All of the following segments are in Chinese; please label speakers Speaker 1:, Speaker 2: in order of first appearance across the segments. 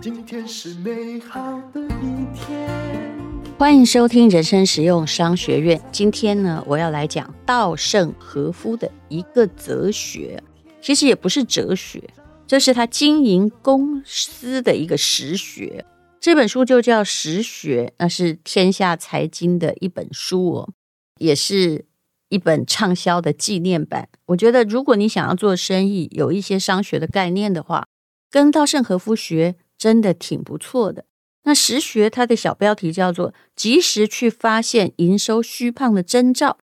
Speaker 1: 今天是美好的一天。
Speaker 2: 欢迎收听人生实用商学院。今天呢，我要来讲稻盛和夫的一个哲学，其实也不是哲学，这是他经营公司的一个实学。这本书就叫《实学》，那是天下财经的一本书哦，也是一本畅销的纪念版。我觉得，如果你想要做生意，有一些商学的概念的话，跟稻盛和夫学真的挺不错的。那实学它的小标题叫做“及时去发现营收虚胖的征兆，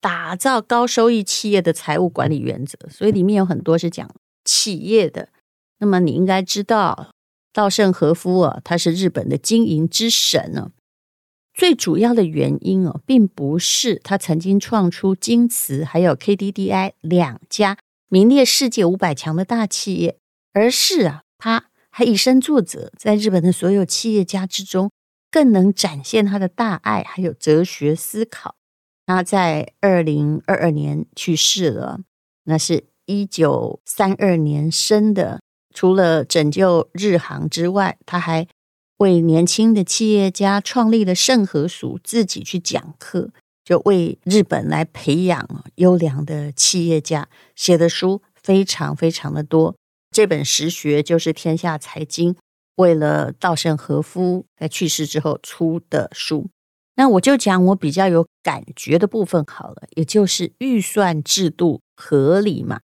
Speaker 2: 打造高收益企业的财务管理原则”，所以里面有很多是讲企业的。那么你应该知道。稻盛和夫啊，他是日本的经营之神啊。最主要的原因哦，并不是他曾经创出京瓷还有 KDDI 两家名列世界五百强的大企业，而是啊，他还以身作则，在日本的所有企业家之中，更能展现他的大爱还有哲学思考。他在二零二二年去世了，那是一九三二年生的。除了拯救日航之外，他还为年轻的企业家创立了盛和塾，自己去讲课，就为日本来培养优良的企业家。写的书非常非常的多。这本实学就是天下财经为了稻盛和夫在去世之后出的书。那我就讲我比较有感觉的部分好了，也就是预算制度合理嘛。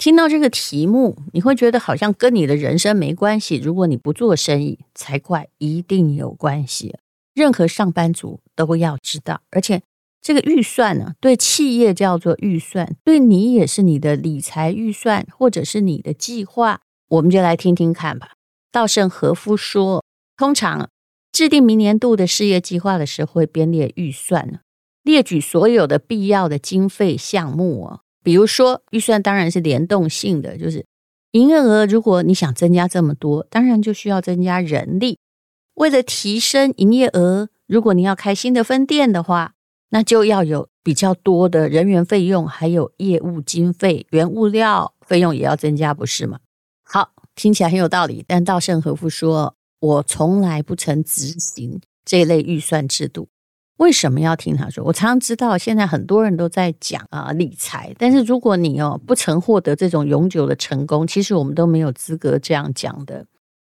Speaker 2: 听到这个题目，你会觉得好像跟你的人生没关系。如果你不做生意，才怪，一定有关系。任何上班族都要知道，而且这个预算呢，对企业叫做预算，对你也是你的理财预算，或者是你的计划。我们就来听听看吧。稻盛和夫说，通常制定明年度的事业计划的时候，会编列预算，列举所有的必要的经费项目哦。比如说，预算当然是联动性的，就是营业额，如果你想增加这么多，当然就需要增加人力。为了提升营业额，如果你要开新的分店的话，那就要有比较多的人员费用，还有业务经费、原物料费用也要增加，不是吗？好，听起来很有道理。但稻盛和夫说，我从来不曾执行这类预算制度。为什么要听他说？我常常知道，现在很多人都在讲啊理财，但是如果你哦不曾获得这种永久的成功，其实我们都没有资格这样讲的。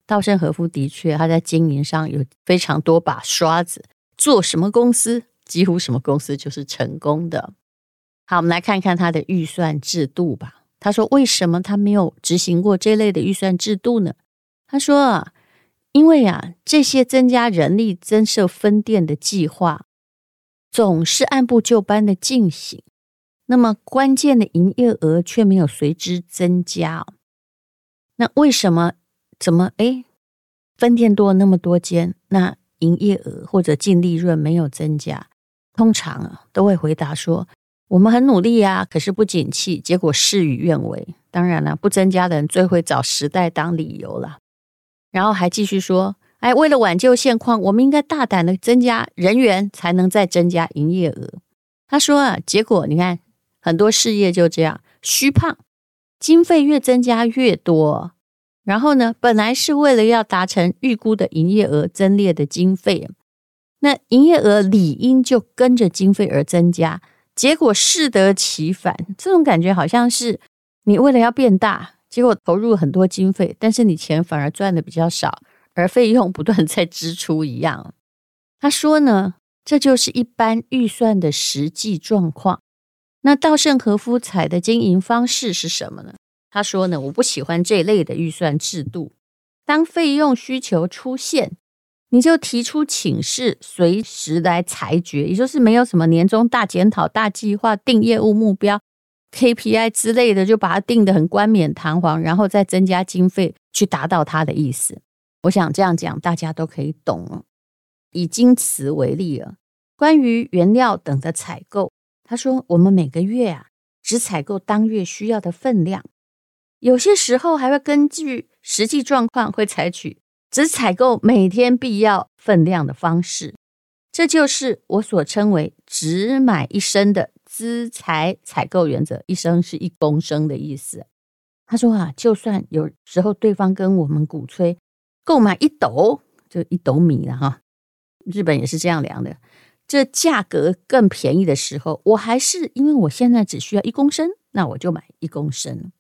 Speaker 2: 稻盛和夫的确，他在经营上有非常多把刷子，做什么公司，几乎什么公司就是成功的。好，我们来看看他的预算制度吧。他说，为什么他没有执行过这类的预算制度呢？他说啊，因为啊，这些增加人力、增设分店的计划。总是按部就班的进行，那么关键的营业额却没有随之增加。那为什么？怎么？哎，分店多那么多间，那营业额或者净利润没有增加？通常啊，都会回答说：我们很努力呀，可是不景气，结果事与愿违。当然了，不增加的人最会找时代当理由了。然后还继续说。哎，为了挽救现况，我们应该大胆的增加人员，才能再增加营业额。他说啊，结果你看，很多事业就这样虚胖，经费越增加越多。然后呢，本来是为了要达成预估的营业额增列的经费，那营业额理应就跟着经费而增加，结果适得其反。这种感觉好像是你为了要变大，结果投入很多经费，但是你钱反而赚的比较少。而费用不断在支出一样，他说呢，这就是一般预算的实际状况。那稻盛和夫采的经营方式是什么呢？他说呢，我不喜欢这类的预算制度。当费用需求出现，你就提出请示，随时来裁决，也就是没有什么年终大检讨、大计划、定业务目标、KPI 之类的，就把它定得很冠冕堂皇，然后再增加经费去达到他的意思。我想这样讲，大家都可以懂。以京瓷为例啊，关于原料等的采购，他说我们每个月啊只采购当月需要的分量，有些时候还会根据实际状况会采取只采购每天必要分量的方式。这就是我所称为“只买一升”的资材采购原则，一升是一公升的意思。他说啊，就算有时候对方跟我们鼓吹购买一斗，就一斗米了哈，日本也是这样量的。这价格更便宜的时候，我还是因为我现在只需要一公升，那我就买一公升。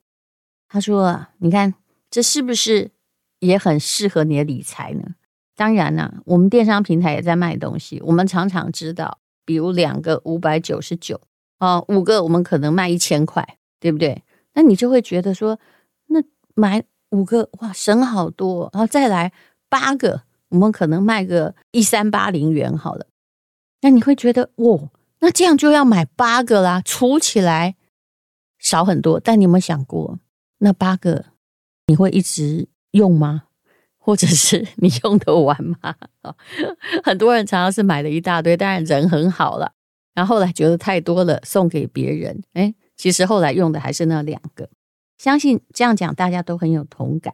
Speaker 2: 他说，你看这是不是也很适合你的理财呢？当然呢、我们电商平台也在卖东西，我们常常知道，比如两个五百九十九啊，五个我们可能卖一千块，对不对？那你就会觉得说，那买五个哇，省好多，然后再来八个，我们可能卖个一三八零元好了。那你会觉得，哇，那这样就要买八个啦，除起来少很多。但你有没有想过，那八个你会一直用吗？或者是你用得完吗？很多人常常是买了一大堆，当然人很好了，然后后来觉得太多了，送给别人，诶其实后来用的还是那两个，相信这样讲大家都很有同感。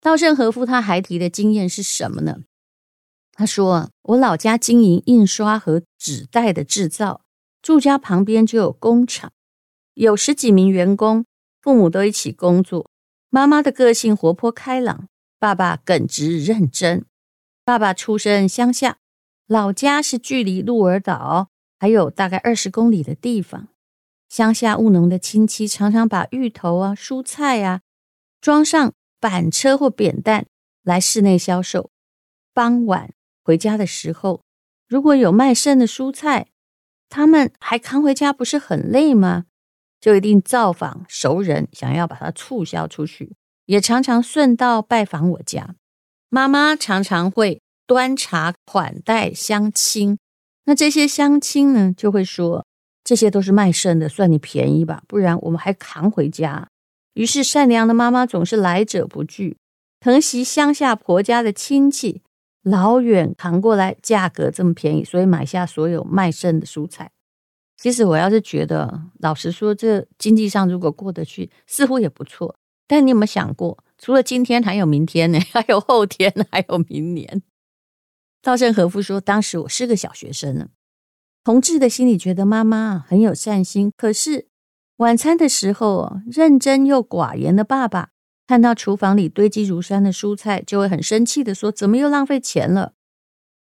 Speaker 2: 稻盛和夫他还提的经验是什么呢？他说：“我老家经营印刷和纸袋的制造，住家旁边就有工厂，有十几名员工，父母都一起工作。妈妈的个性活泼开朗，爸爸耿直认真。爸爸出生乡下，老家是距离鹿儿岛还有大概二十公里的地方。”乡下务农的亲戚常常把芋头啊、蔬菜啊装上板车或扁担来市内销售。傍晚回家的时候，如果有卖剩的蔬菜，他们还扛回家，不是很累吗？就一定造访熟人，想要把它促销出去。也常常顺道拜访我家。妈妈常常会端茶款待乡亲，那这些乡亲呢，就会说。这些都是卖剩的，算你便宜吧，不然我们还扛回家。于是善良的妈妈总是来者不拒，疼惜乡下婆家的亲戚，老远扛过来，价格这么便宜，所以买下所有卖剩的蔬菜。其实我要是觉得，老实说，这经济上如果过得去，似乎也不错。但你有没有想过，除了今天，还有明天呢？还有后天，还有明年？稻盛和夫说，当时我是个小学生呢。同志的心里觉得妈妈很有善心，可是晚餐的时候，认真又寡言的爸爸看到厨房里堆积如山的蔬菜，就会很生气的说：“怎么又浪费钱了？”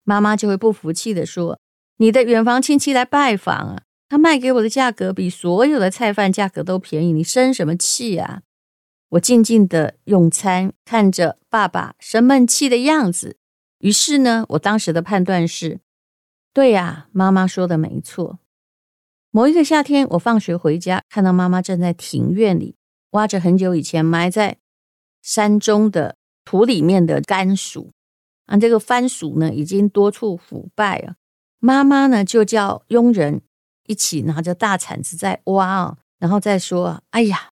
Speaker 2: 妈妈就会不服气的说：“你的远房亲戚来拜访啊，他卖给我的价格比所有的菜饭价格都便宜，你生什么气啊？”我静静的用餐，看着爸爸生闷气的样子，于是呢，我当时的判断是。对呀，妈妈说的没错。某一个夏天，我放学回家，看到妈妈正在庭院里挖着很久以前埋在山中的土里面的甘薯。啊，这个番薯呢，已经多处腐败了。妈妈呢，就叫佣人一起拿着大铲子在挖啊，然后再说：“哎呀，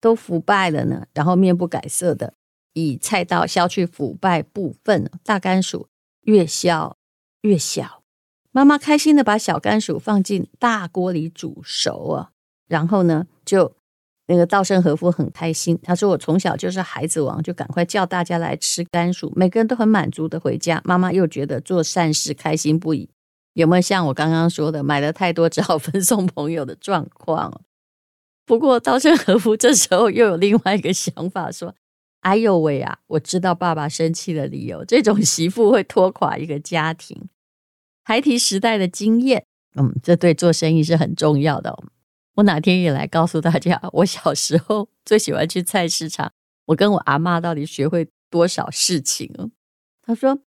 Speaker 2: 都腐败了呢。”然后面不改色的以菜刀削去腐败部分，大甘薯越削越小。妈妈开心的把小甘薯放进大锅里煮熟啊，然后呢，就那个稻盛和夫很开心，他说：“我从小就是孩子王，就赶快叫大家来吃甘薯，每个人都很满足的回家。妈妈又觉得做善事开心不已，有没有像我刚刚说的，买了太多只好分送朋友的状况？不过稻盛和夫这时候又有另外一个想法，说：哎呦喂啊，我知道爸爸生气的理由，这种媳妇会拖垮一个家庭。”孩提时代的经验，嗯，这对做生意是很重要的。我哪天也来告诉大家，我小时候最喜欢去菜市场，我跟我阿嬷到底学会多少事情哦。他说，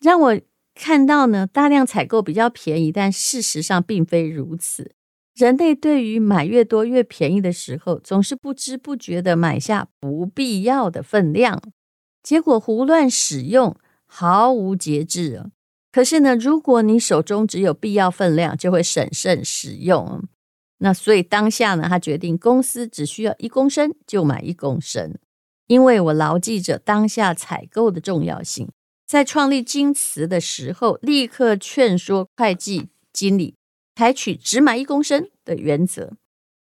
Speaker 2: 让我看到呢，大量采购比较便宜，但事实上并非如此。人类对于买越多越便宜的时候，总是不知不觉地买下不必要的分量，结果胡乱使用，毫无节制哦。可是呢，如果你手中只有必要分量，就会审慎使用。那所以当下呢，他决定公司只需要一公升就买一公升，因为我牢记着当下采购的重要性。在创立京瓷的时候，立刻劝说会计经理采取只买一公升的原则。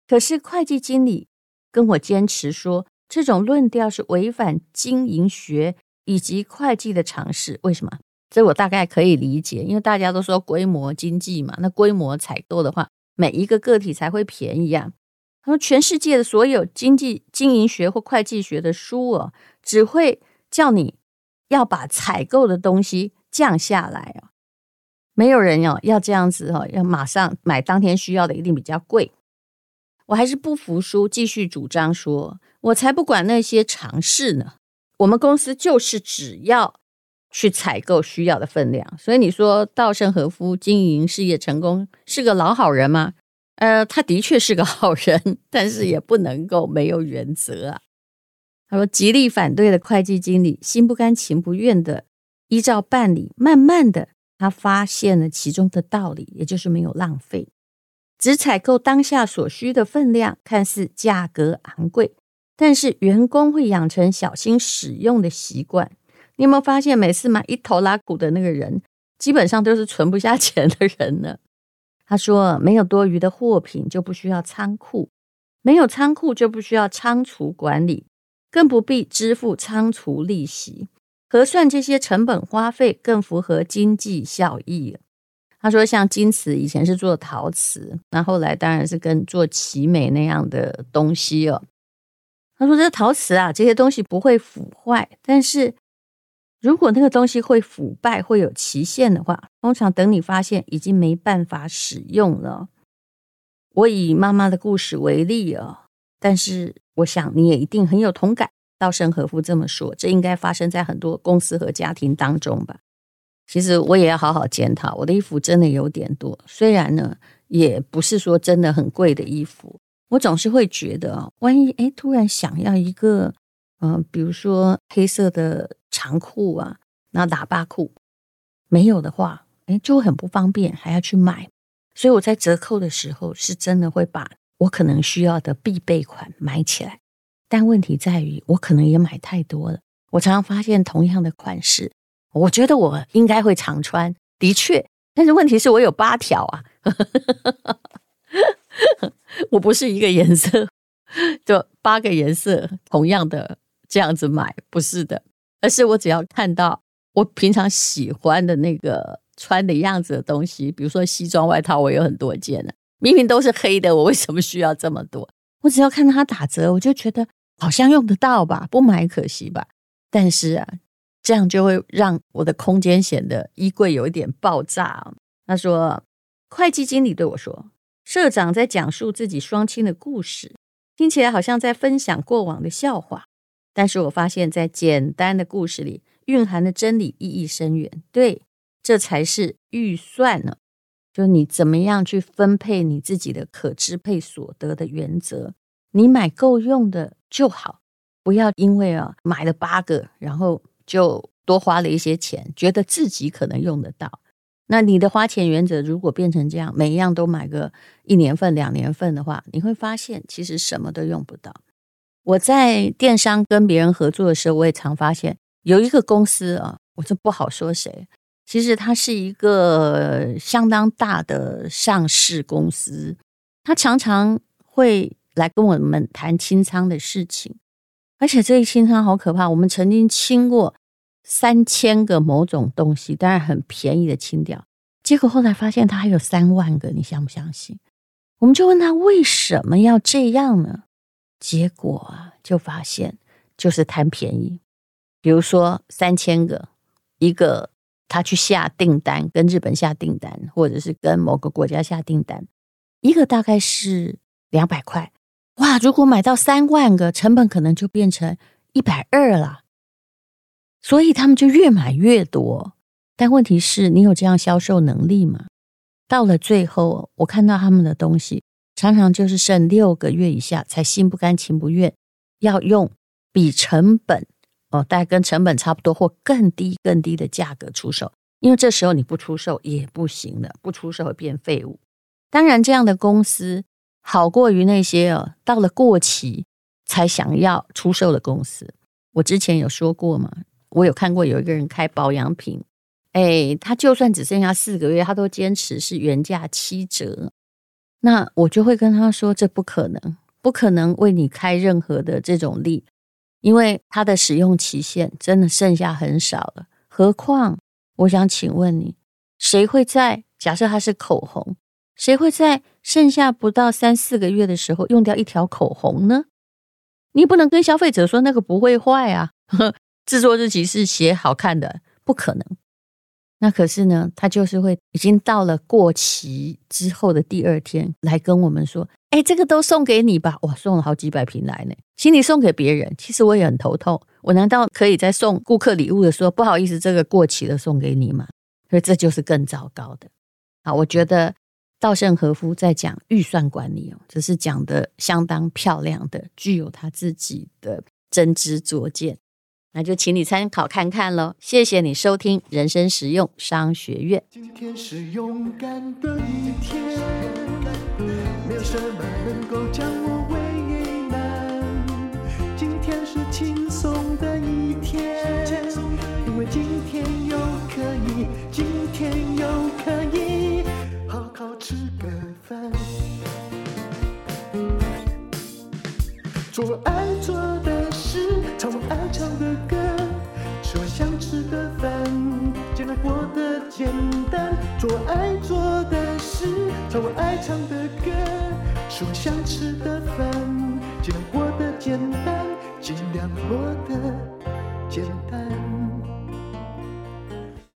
Speaker 2: 可是会计经理跟我坚持说，这种论调是违反经营学以及会计的常识。为什么？这我大概可以理解，因为大家都说规模经济嘛，那规模采购的话，每一个个体才会便宜啊。他说，全世界的所有经济经营学或会计学的书哦，只会叫你要把采购的东西降下来啊。没有人要要这样子哈，要马上买当天需要的，一定比较贵。我还是不服输，继续主张说，我才不管那些常识呢。我们公司就是只要去采购需要的分量。所以你说稻盛和夫经营事业成功是个老好人吗？呃，他的确是个好人，但是也不能够没有原则啊。他说极力反对的会计经理，心不甘情不愿的依照办理，慢慢的。他发现了其中的道理，也就是没有浪费，只采购当下所需的分量，看似价格昂贵，但是员工会养成小心使用的习惯。你有没有发现，每次买一头拉骨的那个人，基本上都是存不下钱的人呢？他说，没有多余的货品，就不需要仓库；没有仓库，就不需要仓储管理，更不必支付仓储利息。核算这些成本花费更符合经济效益。他说，像金瓷以前是做陶瓷，那后来当然是跟做奇美那样的东西哦。他说，这陶瓷啊，这些东西不会腐坏，但是如果那个东西会腐败、会有期限的话，通常等你发现已经没办法使用了。我以妈妈的故事为例哦，但是我想你也一定很有同感。稻盛和夫这么说，这应该发生在很多公司和家庭当中吧？其实我也要好好检讨，我的衣服真的有点多。虽然呢，也不是说真的很贵的衣服，我总是会觉得，万一哎突然想要一个，嗯、比如说黑色的长裤啊，那喇叭裤没有的话，哎就很不方便，还要去买。所以我在折扣的时候，是真的会把我可能需要的必备款买起来。但问题在于，我可能也买太多了。我常常发现同样的款式，我觉得我应该会常穿，的确。但是问题是我有八条啊，我不是一个颜色，就八个颜色同样的这样子买，不是的，而是我只要看到我平常喜欢的那个穿的样子的东西，比如说西装外套，我有很多件呢，明明都是黑的，我为什么需要这么多？我只要看到它打折，我就觉得。好像用得到吧，不买可惜吧。但是啊，这样就会让我的空间显得衣柜有一点爆炸。他说，会计经理对我说，社长在讲述自己双亲的故事，听起来好像在分享过往的笑话。但是我发现，在简单的故事里蕴含的真理意义深远。对，这才是预算呢，就你怎么样去分配你自己的可支配所得的原则。你买够用的就好，不要因为啊买了八个，然后就多花了一些钱，觉得自己可能用得到。那你的花钱原则如果变成这样，每一样都买个一年份、两年份的话，你会发现其实什么都用不到。我在电商跟别人合作的时候，我也常发现有一个公司啊，我就不好说谁，其实它是一个相当大的上市公司，它常常会。来跟我们谈清仓的事情，而且这一清仓好可怕。我们曾经清过三千个某种东西，当然很便宜的清掉，结果后来发现他还有三万个，你相不相信？我们就问他为什么要这样呢？结果啊，就发现就是贪便宜。比如说三千个，一个他去下订单，跟日本下订单，或者是跟某个国家下订单，一个大概是两百块。哇！如果买到三万个，成本可能就变成一百二了。所以他们就越买越多。但问题是你有这样销售能力吗？到了最后，我看到他们的东西常常就是剩六个月以下，才心不甘情不愿要用比成本哦，大概跟成本差不多或更低更低的价格出售。因为这时候你不出售也不行了，不出售会变废物。当然，这样的公司。好过于那些哦，到了过期才想要出售的公司。我之前有说过嘛，我有看过有一个人开保养品，哎，他就算只剩下四个月，他都坚持是原价七折。那我就会跟他说，这不可能，不可能为你开任何的这种利，因为它的使用期限真的剩下很少了。何况，我想请问你，谁会在假设它是口红？谁会在剩下不到三四个月的时候用掉一条口红呢？你不能跟消费者说那个不会坏啊，呵制作日期是写好看的，不可能。那可是呢，他就是会已经到了过期之后的第二天来跟我们说：“哎，这个都送给你吧。”哇，送了好几百瓶来呢，请你送给别人。其实我也很头痛，我难道可以在送顾客礼物的时候，不好意思，这个过期了送给你吗？所以这就是更糟糕的。啊，我觉得稻盛和夫在讲预算管理哦，只是讲得相当漂亮的，具有他自己的真知灼见。那就请你参考看看喽，谢谢你收听人生实用商学院。
Speaker 1: 今天是勇敢的一天，没有什么能够将我唱我爱唱的歌，吃我想吃的饭，尽量过得简单，尽量过得。